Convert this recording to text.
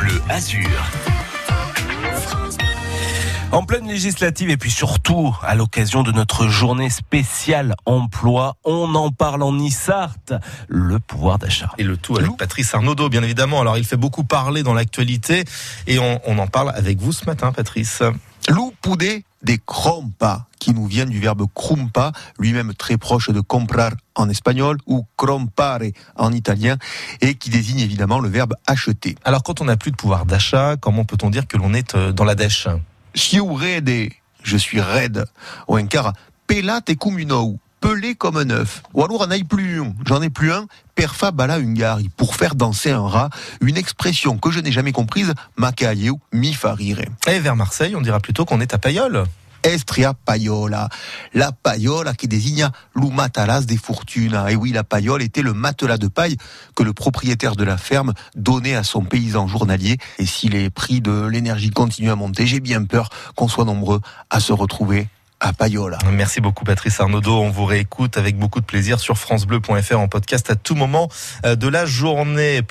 Bleu Azur. En pleine législative et puis surtout à l'occasion de notre journée spéciale emploi, on en parle en Issart, le pouvoir d'achat. Et le tout avec Patrice Arnaudot, bien évidemment. Alors il fait beaucoup parler dans l'actualité et on, on en parle avec vous ce matin, Patrice. L'upude des crompa, qui nous vient du verbe crumpa, lui-même très proche de comprar en espagnol ou crompare en italien, et qui désigne évidemment le verbe acheter. Alors quand on n'a plus de pouvoir d'achat, comment peut-on dire que l'on est euh, dans la dèche? Siu rede, je suis raide, ou encara pelate cum une pelé comme un œuf. Ou alors en aille plus un, j'en ai plus un, perfa bala ungari, pour faire danser un rat, une expression que je n'ai jamais comprise, macailleu mi farire. Et vers Marseille, on dira plutôt qu'on est à Payol. Estria paiola. La paiola qui désigne l'umatalas des fortunas. Et oui, la paiola était le matelas de paille que le propriétaire de la ferme donnait à son paysan journalier. Et si les prix de l'énergie continuent à monter, j'ai bien peur qu'on soit nombreux à se retrouver à Payola. Merci beaucoup Patrice Arnaudot. On vous réécoute avec beaucoup de plaisir sur francebleu.fr en podcast à tout moment euh, de la journée.